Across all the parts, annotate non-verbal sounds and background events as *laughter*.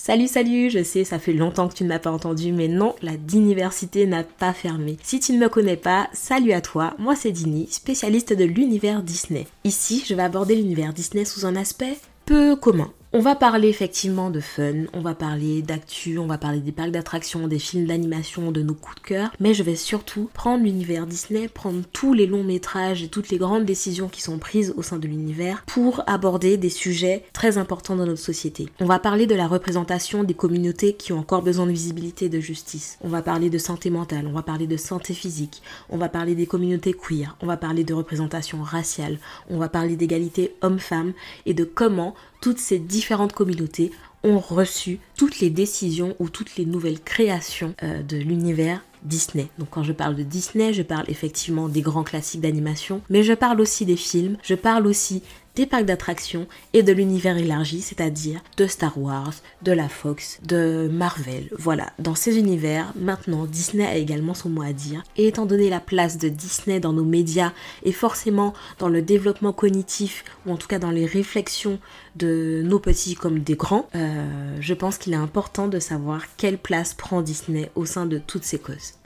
Salut, salut, je sais, ça fait longtemps que tu ne m'as pas entendu, mais non, la Diniversité n'a pas fermé. Si tu ne me connais pas, salut à toi, moi c'est Dini, spécialiste de l'univers Disney. Ici, je vais aborder l'univers Disney sous un aspect peu commun. On va parler effectivement de fun, on va parler d'actu, on va parler des parcs d'attractions, des films d'animation, de nos coups de cœur, mais je vais surtout prendre l'univers Disney, prendre tous les longs métrages et toutes les grandes décisions qui sont prises au sein de l'univers pour aborder des sujets très importants dans notre société. On va parler de la représentation des communautés qui ont encore besoin de visibilité et de justice. On va parler de santé mentale, on va parler de santé physique, on va parler des communautés queer, on va parler de représentation raciale, on va parler d'égalité homme-femme et de comment toutes ces différentes communautés ont reçu toutes les décisions ou toutes les nouvelles créations euh, de l'univers Disney. Donc quand je parle de Disney, je parle effectivement des grands classiques d'animation, mais je parle aussi des films, je parle aussi des parcs d'attractions et de l'univers élargi, c'est-à-dire de Star Wars, de la Fox, de Marvel. Voilà, dans ces univers, maintenant Disney a également son mot à dire. Et étant donné la place de Disney dans nos médias et forcément dans le développement cognitif ou en tout cas dans les réflexions de nos petits comme des grands, euh, je pense qu'il est important de savoir quelle place prend Disney au sein de toutes ces causes.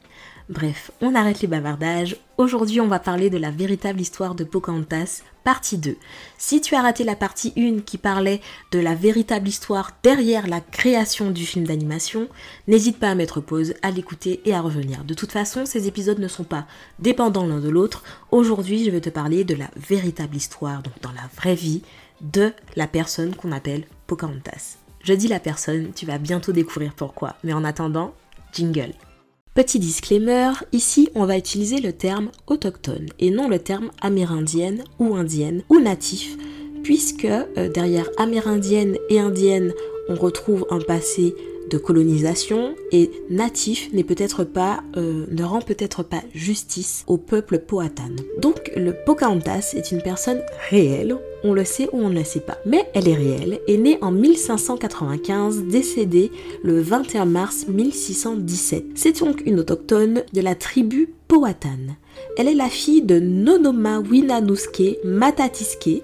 Bref, on arrête les bavardages. Aujourd'hui, on va parler de la véritable histoire de Pocahontas, partie 2. Si tu as raté la partie 1 qui parlait de la véritable histoire derrière la création du film d'animation, n'hésite pas à mettre pause, à l'écouter et à revenir. De toute façon, ces épisodes ne sont pas dépendants l'un de l'autre. Aujourd'hui, je vais te parler de la véritable histoire, donc dans la vraie vie, de la personne qu'on appelle Pocahontas. Je dis la personne, tu vas bientôt découvrir pourquoi. Mais en attendant, jingle. Petit disclaimer, ici on va utiliser le terme autochtone et non le terme amérindienne ou indienne ou natif, puisque euh, derrière amérindienne et indienne on retrouve un passé colonisation et natif n'est peut-être pas, euh, ne rend peut-être pas justice au peuple powhatan. Donc le Pocahontas est une personne réelle, on le sait ou on ne le sait pas. Mais elle est réelle et née en 1595, décédée le 21 mars 1617. C'est donc une autochtone de la tribu Powhatan. Elle est la fille de Nonoma Winanuske Matatiske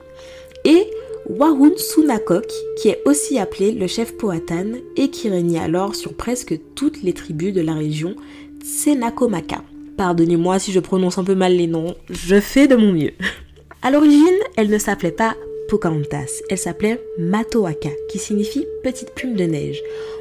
et Warun Sunakok, qui est aussi appelé le chef Powhatan et qui régnait alors sur presque toutes les tribus de la région Tsenakomaka. Pardonnez-moi si je prononce un peu mal les noms, je fais de mon mieux. *laughs* À l'origine, elle ne s'appelait pas Pocahontas, elle s'appelait Matoaka, qui signifie petite plume de neige.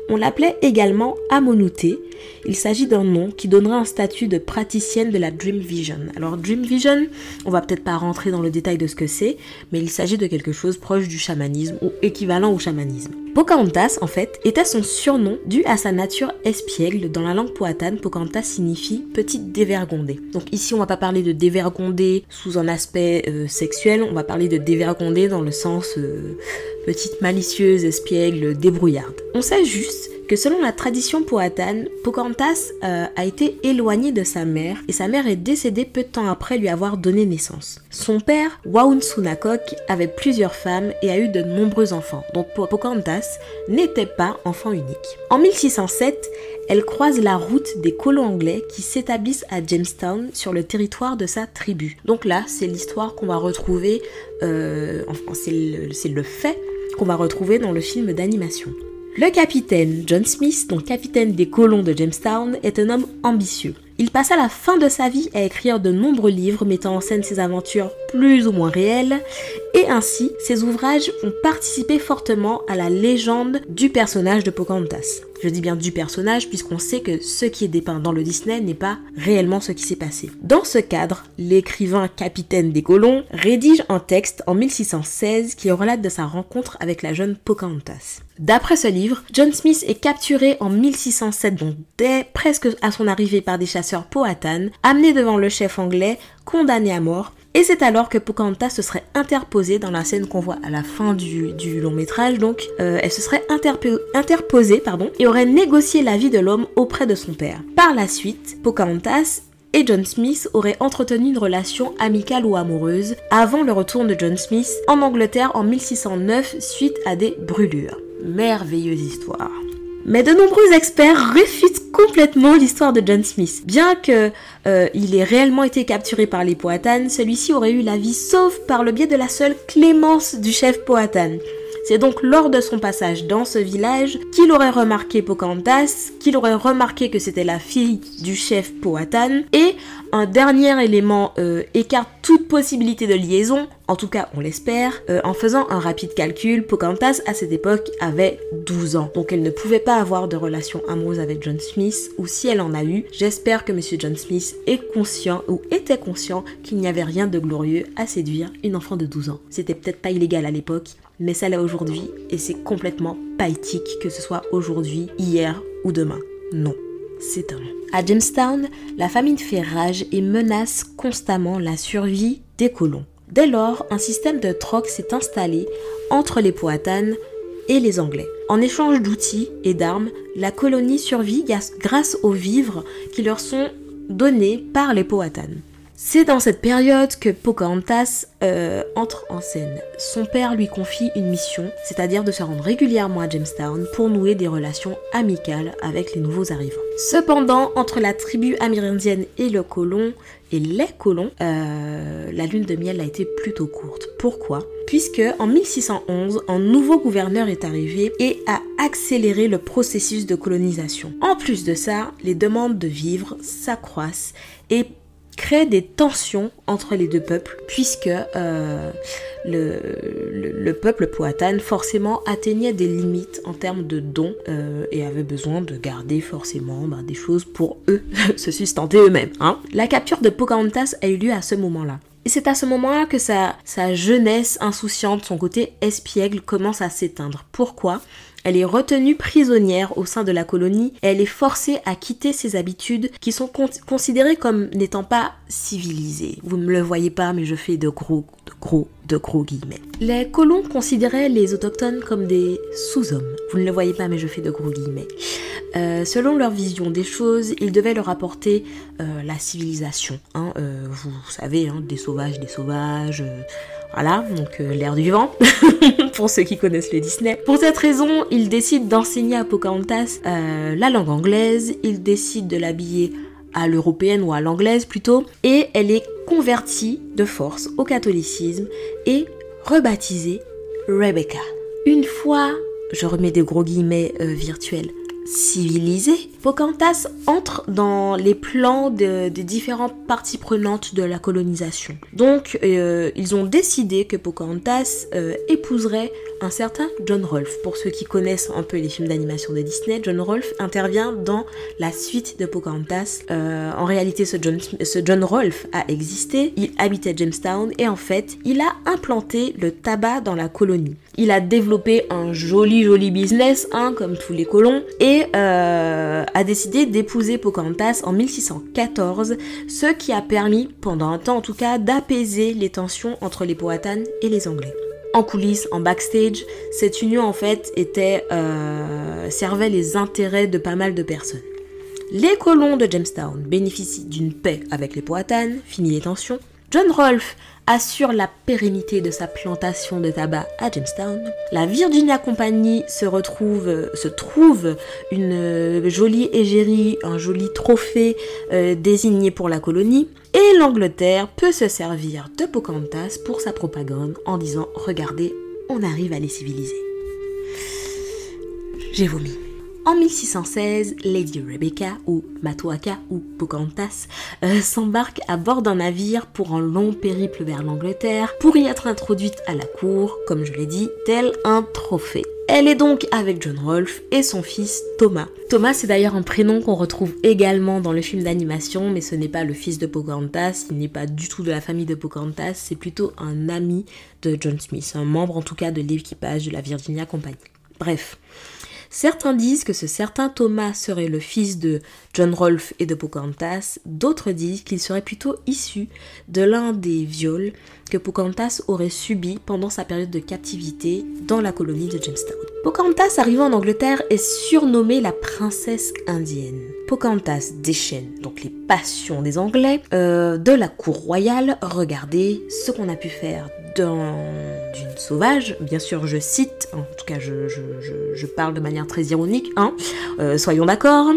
On l'appelait également Amonouté. Il s'agit d'un nom qui donnerait un statut de praticienne de la Dream Vision. Alors Dream Vision, on va peut-être pas rentrer dans le détail de ce que c'est, mais il s'agit de quelque chose proche du chamanisme ou équivalent au chamanisme. Pocahontas, en fait, était son surnom dû à sa nature espiègle. Dans la langue poitane, Pocahontas signifie petite dévergondée. Donc ici, on va pas parler de dévergondée sous un aspect euh, sexuel, on va parler de dévergondée dans le sens euh, petite malicieuse, espiègle, débrouillarde. On sait juste que selon la tradition poatane, Pocahontas euh, a été éloigné de sa mère et sa mère est décédée peu de temps après lui avoir donné naissance. Son père, Waun Sunakok, avait plusieurs femmes et a eu de nombreux enfants, donc Pocahontas n'était pas enfant unique. En 1607, elle croise la route des colons anglais qui s'établissent à Jamestown sur le territoire de sa tribu. Donc là, c'est l'histoire qu'on va retrouver, euh, enfin, c'est le fait qu'on va retrouver dans le film d'animation. Le capitaine John Smith, donc capitaine des colons de Jamestown, est un homme ambitieux. Il passa la fin de sa vie à écrire de nombreux livres mettant en scène ses aventures plus ou moins réelles, et ainsi ses ouvrages ont participé fortement à la légende du personnage de Pocahontas. Je dis bien du personnage puisqu'on sait que ce qui est dépeint dans le Disney n'est pas réellement ce qui s'est passé. Dans ce cadre, l'écrivain capitaine des colons rédige un texte en 1616 qui relate de sa rencontre avec la jeune Pocahontas. D'après ce livre, John Smith est capturé en 1607, donc dès presque à son arrivée par des chasseurs Powhatan, amené devant le chef anglais, condamné à mort, et c'est alors que Pocahontas se serait interposée dans la scène qu'on voit à la fin du, long métrage. Donc, euh, elle se serait interposée pardon, et aurait négocié la vie de l'homme auprès de son père. Par la suite, Pocahontas et John Smith auraient entretenu une relation amicale ou amoureuse avant le retour de John Smith en Angleterre en 1609 suite à des brûlures. Merveilleuse histoire. Mais de nombreux experts réfutent complètement l'histoire de John Smith. Bien que euh, il ait réellement été capturé par les Powhatan, celui-ci aurait eu la vie sauf par le biais de la seule clémence du chef Powhatan. C'est donc lors de son passage dans ce village qu'il aurait remarqué Pocahontas, qu'il aurait remarqué que c'était la fille du chef Powhatan et un dernier élément euh, écarte toute possibilité de liaison, en tout cas on l'espère, euh, en faisant un rapide calcul, Pocahontas à cette époque avait 12 ans, donc elle ne pouvait pas avoir de relation amoureuse avec John Smith, ou si elle en a eu, j'espère que Monsieur John Smith est conscient ou était conscient qu'il n'y avait rien de glorieux à séduire une enfant de 12 ans. C'était peut-être pas illégal à l'époque, mais ça l'est aujourd'hui, et c'est complètement pas éthique que ce soit aujourd'hui, hier ou demain. Non c'est un À Jamestown, la famine fait rage et menace constamment la survie des colons. Dès lors, un système de troc s'est installé entre les Powhatan et les Anglais. En échange d'outils et d'armes, la colonie survit grâce aux vivres qui leur sont donnés par les Powhatan. C'est dans cette période que Pocahontas euh, entre en scène. Son père lui confie une mission, c'est-à-dire de se rendre régulièrement à Jamestown pour nouer des relations amicales avec les nouveaux arrivants. Cependant, entre la tribu amérindienne et les colons, euh, la lune de miel a été plutôt courte. Pourquoi? Puisque en 1611, un nouveau gouverneur est arrivé et a accéléré le processus de colonisation. En plus de ça, les demandes de vivres s'accroissent et crée des tensions entre les deux peuples, puisque euh, le, peuple Powhatan forcément atteignait des limites en termes de dons euh, et avait besoin de garder forcément ben, des choses pour eux, *laughs* se sustenter eux-mêmes. Hein. La capture de Pocahontas a eu lieu à ce moment-là. Et c'est à ce moment-là que sa, sa jeunesse insouciante, son côté espiègle commence à s'éteindre. Pourquoi? Elle est retenue prisonnière au sein de la colonie et elle est forcée à quitter ses habitudes qui sont considérées comme n'étant pas civilisées. Vous ne me le voyez pas, mais je fais de gros, de gros, Les colons considéraient les autochtones comme des sous-hommes. Vous ne le voyez pas, mais je fais de gros guillemets. Euh, selon leur vision des choses, ils devaient leur apporter euh, la civilisation. Hein. Euh, vous savez, hein, des sauvages, des sauvages voilà, donc l'air du vent, *laughs* pour ceux qui connaissent le Disney. Pour cette raison, il décide d'enseigner à Pocahontas la langue anglaise, il décide de l'habiller à l'européenne ou à l'anglaise plutôt, et elle est convertie de force au catholicisme et rebaptisée Rebecca. Une fois, je remets des gros guillemets euh, virtuels, civilisé, Pocahontas entre dans les plans des différentes parties prenantes de la colonisation. Donc, euh, ils ont décidé que Pocahontas euh, épouserait un certain John Rolfe. Pour ceux qui connaissent un peu les films d'animation de Disney, John Rolfe intervient dans la suite de Pocahontas. Euh, en réalité, ce John, ce John Rolfe a existé, il habitait Jamestown et en fait, il a implanté le tabac dans la colonie. Il a développé un joli joli business, hein, comme tous les colons, et a décidé d'épouser Pocahontas en 1614, ce qui a permis, pendant un temps en tout cas, d'apaiser les tensions entre les Powhatan et les Anglais en coulisses, en backstage, cette union en fait euh, servait les intérêts de pas mal de personnes. Les colons de Jamestown bénéficient d'une paix avec les Powhatan, fini les tensions. John Rolfe assure la pérennité de sa plantation de tabac à Jamestown. La Virginia Company se retrouve, trouve une jolie égérie, un joli trophée euh, désigné pour la colonie. Et l'Angleterre peut se servir de Pocahontas pour sa propagande en disant regardez, on arrive à les civiliser. J'ai vomi. En 1616, Lady Rebecca, ou Matuaka, ou Pocahontas, euh, s'embarque à bord d'un navire pour un long périple vers l'Angleterre, pour y être introduite à la cour, comme je l'ai dit, tel un trophée. Elle est donc avec John Rolfe et son fils Thomas. Thomas, c'est d'ailleurs un prénom qu'on retrouve également dans le film d'animation, mais ce n'est pas le fils de Pocahontas, il n'est pas du tout de la famille de Pocahontas, c'est plutôt un ami de John Smith, un membre en tout cas de l'équipage de la Virginia Company. Bref. Certains disent que ce certain Thomas serait le fils de John Rolfe et de Pocahontas, d'autres disent qu'il serait plutôt issu de l'un des viols que Pocahontas aurait subi pendant sa période de captivité dans la colonie de Jamestown. Pocahontas arrivant en Angleterre est surnommée la princesse indienne. Pocahontas déchaîne donc les passions des Anglais euh, de la cour royale. Regardez ce qu'on a pu faire d'une sauvage, bien sûr je cite, en tout cas je, parle de manière très ironique, hein, euh, soyons d'accord,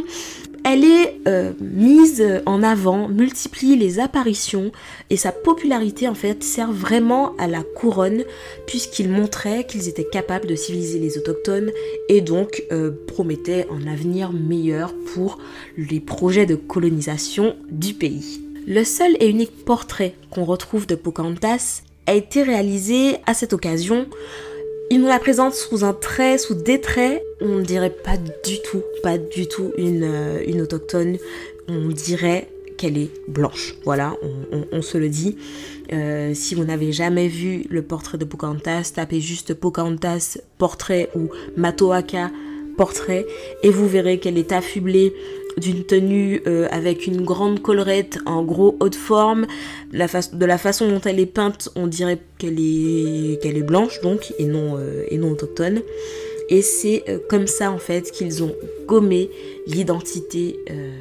Elle est euh, mise en avant, multiplie les apparitions et sa popularité en fait sert vraiment à la couronne puisqu'il montrait qu'ils étaient capables de civiliser les autochtones et donc euh, promettait un avenir meilleur pour les projets de colonisation du pays. Le seul et unique portrait qu'on retrouve de Pocahontas a été réalisé à cette occasion il nous la présente sous un trait, sous des traits, on ne dirait pas du tout, pas du tout une, euh, autochtone. On dirait qu'elle est blanche. Voilà, on, se le dit. Euh, si vous n'avez jamais vu le portrait de Pocahontas, tapez juste Pocahontas portrait ou Matoaka portrait et vous verrez qu'elle est affublée d'une tenue euh, avec une grande collerette en gros haute forme. De la façon dont elle est peinte, on dirait qu'elle est, qu'elle est blanche donc et non, euh, autochtone. Et c'est euh, comme ça en fait qu'ils ont gommé l'identité,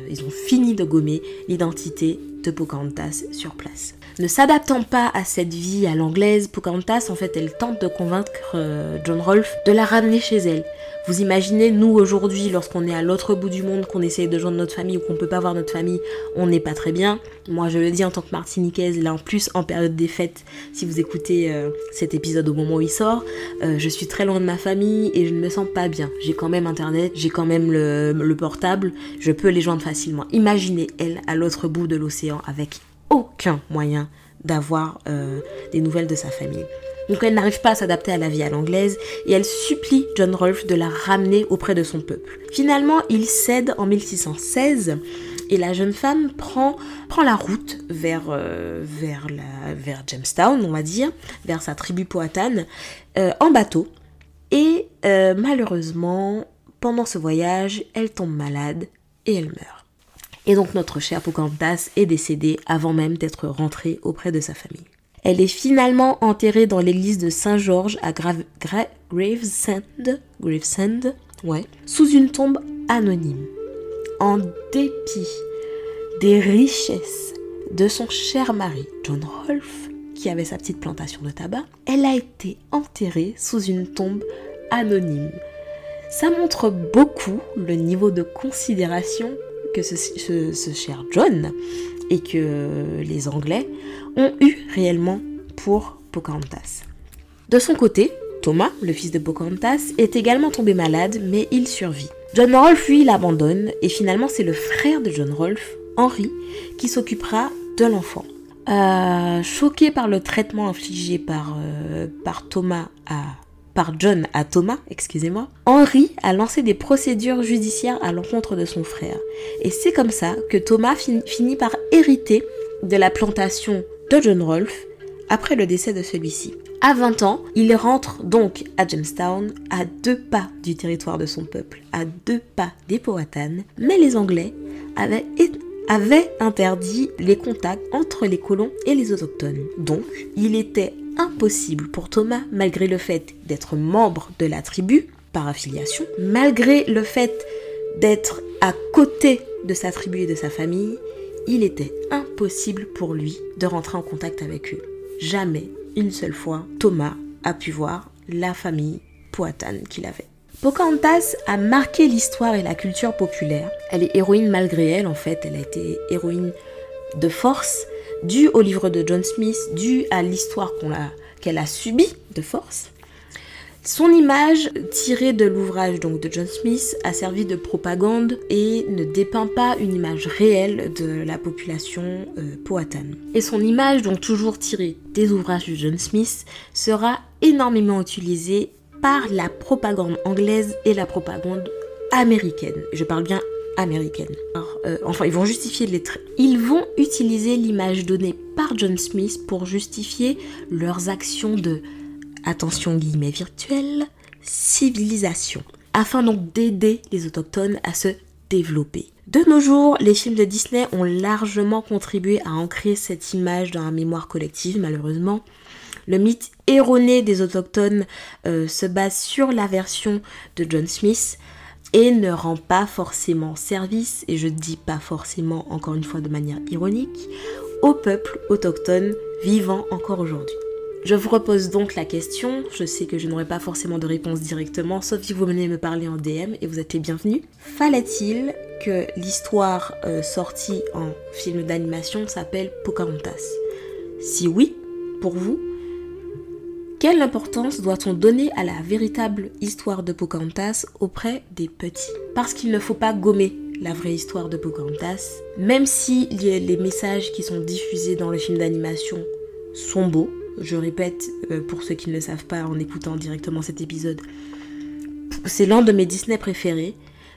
ils ont fini de gommer l'identité de Pocahontas sur place. Ne s'adaptant pas à cette vie à l'anglaise, Pocahontas en fait elle tente de convaincre John Rolfe de la ramener chez elle. Vous imaginez, nous aujourd'hui, lorsqu'on est à l'autre bout du monde, qu'on essaye de joindre notre famille ou qu'on peut pas voir notre famille, on n'est pas très bien. Moi, je le dis en tant que martiniquaise, là en plus en période des fêtes, si vous écoutez euh, cet épisode au moment où il sort, euh, je suis très loin de ma famille et je ne me sens pas bien. J'ai quand même internet, j'ai quand même le, portable, je peux les joindre facilement. Imaginez elle à l'autre bout de l'océan avec aucun moyen d'avoir euh, des nouvelles de sa famille. Donc elle n'arrive pas à s'adapter à la vie à l'anglaise et elle supplie John Rolfe de la ramener auprès de son peuple. Finalement, il cède en 1616 et la jeune femme prend, la route vers, euh, vers, la, vers Jamestown, on va dire, vers sa tribu poatane, euh, en bateau. Et malheureusement, pendant ce voyage, elle tombe malade et elle meurt. Et donc notre chère Pocahontas est décédée avant même d'être rentrée auprès de sa famille. Elle est finalement enterrée dans l'église de Saint-Georges à Gravesend, Gravesend ouais, sous une tombe anonyme. En dépit des richesses de son cher mari, John Rolfe, qui avait sa petite plantation de tabac, elle a été enterrée sous une tombe anonyme. Ça montre beaucoup le niveau de considération ce cher John et que les Anglais ont eu réellement pour Pocahontas. De son côté, Thomas, le fils de Pocahontas, est également tombé malade, mais il survit. John Rolfe, lui, l'abandonne, et finalement c'est le frère de John Rolfe, Henry, qui s'occupera de l'enfant. Euh, choqué par le traitement infligé par, euh, par Thomas à par John à Thomas, excusez-moi, Henry a lancé des procédures judiciaires à l'encontre de son frère. Et c'est comme ça que Thomas finit par hériter de la plantation de John Rolfe après le décès de celui-ci. À 20 ans, il rentre donc à Jamestown, à deux pas du territoire de son peuple, à deux pas des Powhatan, mais les Anglais avaient, avaient interdit les contacts entre les colons et les autochtones. Donc, il était impossible pour Thomas, malgré le fait d'être membre de la tribu par affiliation, malgré le fait d'être à côté de sa tribu et de sa famille, il était impossible pour lui de rentrer en contact avec eux. Jamais, une seule fois, Thomas a pu voir la famille Poitane qu'il avait. Pocahontas a marqué l'histoire et la culture populaire. Elle est héroïne malgré elle, en fait, elle a été héroïne de force, dû au livre de John Smith, dû à l'histoire qu'elle a, subie de force. Son image, tirée de l'ouvrage donc de John Smith, a servi de propagande et ne dépeint pas une image réelle de la population euh, poatane. Et son image, donc toujours tirée des ouvrages de John Smith, sera énormément utilisée par la propagande anglaise et la propagande américaine. Je parle bien américaine. Euh, enfin, ils vont justifier les. Ils vont utiliser l'image donnée par John Smith pour justifier leurs actions de, attention guillemets virtuelles, civilisation, afin donc d'aider les autochtones à se développer. De nos jours, les films de Disney ont largement contribué à ancrer cette image dans la mémoire collective, malheureusement. Le mythe erroné des autochtones euh, se base sur la version de John Smith, et ne rend pas forcément service, et je dis pas forcément encore une fois de manière ironique, au peuple autochtone vivant encore aujourd'hui. Je vous repose donc la question, je sais que je n'aurai pas forcément de réponse directement, sauf si vous venez me parler en DM et vous êtes les bienvenus. Fallait-il que l'histoire euh, sortie en film d'animation s'appelle Pocahontas? Si oui, pour vous, quelle importance doit-on donner à la véritable histoire de Pocahontas auprès des petits? Parce qu'il ne faut pas gommer la vraie histoire de Pocahontas, même si les messages qui sont diffusés dans le film d'animation sont beaux, je répète euh, pour ceux qui ne le savent pas en écoutant directement cet épisode, c'est l'un de mes Disney préférés.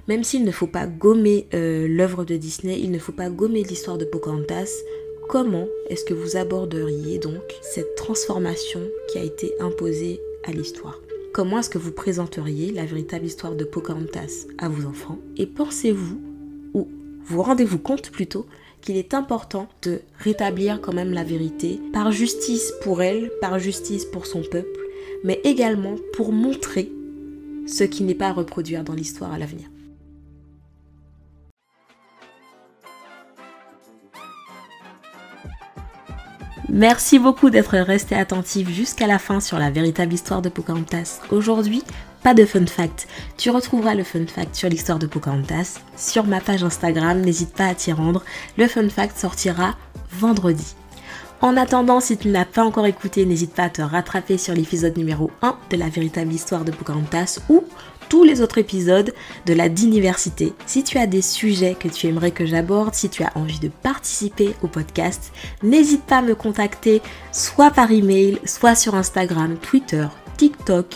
Même s'il ne faut pas gommer euh, l'œuvre de Disney, il ne faut pas gommer l'histoire de Pocahontas, comment est-ce que vous aborderiez donc cette transformation qui a été imposée à l'histoire? Comment est-ce que vous présenteriez la véritable histoire de Pocahontas à vos enfants? Et pensez-vous, ou vous rendez-vous compte plutôt, qu'il est important de rétablir quand même la vérité par justice pour elle, par justice pour son peuple, mais également pour montrer ce qui n'est pas à reproduire dans l'histoire à l'avenir? Merci beaucoup d'être resté attentif jusqu'à la fin sur la véritable histoire de Pocahontas. Aujourd'hui, pas de fun fact. Tu retrouveras le fun fact sur l'histoire de Pocahontas sur ma page Instagram, n'hésite pas à t'y rendre. Le fun fact sortira vendredi. En attendant, si tu n'as pas encore écouté, n'hésite pas à te rattraper sur l'épisode numéro 1 de la véritable histoire de Pocahontas ou tous les autres épisodes de la Diniversité. Si tu as des sujets que tu aimerais que j'aborde, si tu as envie de participer au podcast, n'hésite pas à me contacter soit par email, soit sur Instagram, Twitter, TikTok.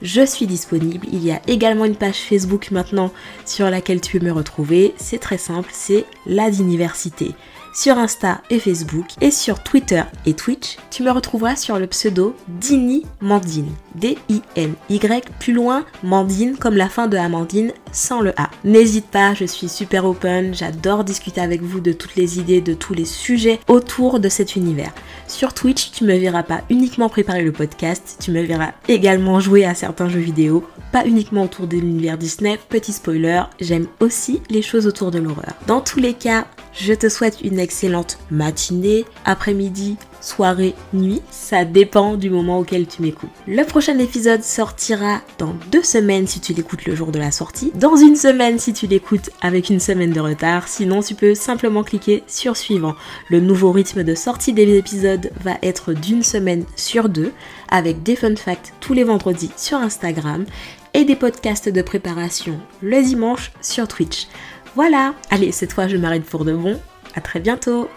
Je suis disponible. Il y a également une page Facebook maintenant sur laquelle tu peux me retrouver. C'est très simple, c'est la Diniversité sur Insta et Facebook et sur Twitter et Twitch, tu me retrouveras sur le pseudo Dini Mandine. D-I-N-Y plus loin Mandine comme la fin de Amandine sans le A. N'hésite pas, je suis super open, j'adore discuter avec vous de toutes les idées, de tous les sujets autour de cet univers. Sur Twitch, tu me verras pas uniquement préparer le podcast, tu me verras également jouer à certains jeux vidéo, pas uniquement autour de l'univers Disney, petit spoiler, j'aime aussi les choses autour de l'horreur. Dans tous les cas, je te souhaite une excellente matinée, après-midi, soirée, nuit. Ça dépend du moment auquel tu m'écoutes. Le prochain épisode sortira dans deux semaines si tu l'écoutes le jour de la sortie. Dans une semaine si tu l'écoutes avec une semaine de retard. Sinon, tu peux simplement cliquer sur suivant. Le nouveau rythme de sortie des épisodes va être d'une semaine sur deux avec des fun facts tous les vendredis sur Instagram et des podcasts de préparation le dimanche sur Twitch. Voilà, allez, cette fois je m'arrête pour de bon. À très bientôt